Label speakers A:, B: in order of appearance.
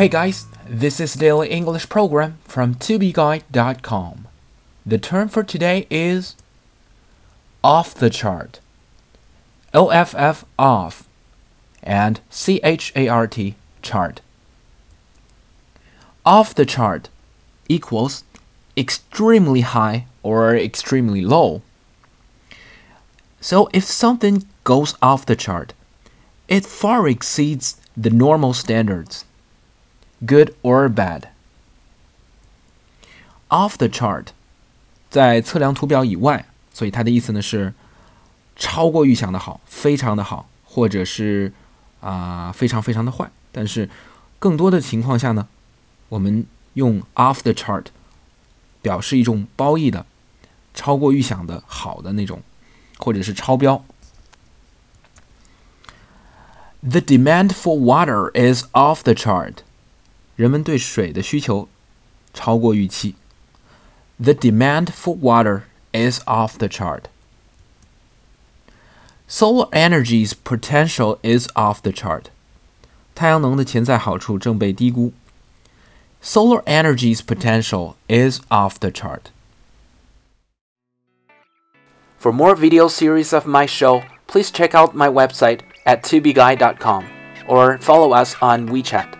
A: Hey guys, this is Daily English Program from tobeguide.com. The term for today is off the chart. OFF off and CHART chart. Off the chart equals extremely high or extremely low. So if something goes off the chart, it far exceeds the normal standards, good or bad. Off the chart，在测量图表以外，所以它的意思呢是超过预想的好，非常的好，或者是啊、非常非常的坏。但是更多的情况下呢，我们用 off the chart 表示一种褒义的、超过预想的好的那种，或者是超标。The demand for water is off the chart. 人们对水的需求超过预期。The demand for water is off the chart. Solar energy's potential is off the chart. 太阳能的潜在好处正被低估。Solar energy's potential is off the chart. For more video series of my show, please check out my website at tubeguy.com or follow us on WeChat.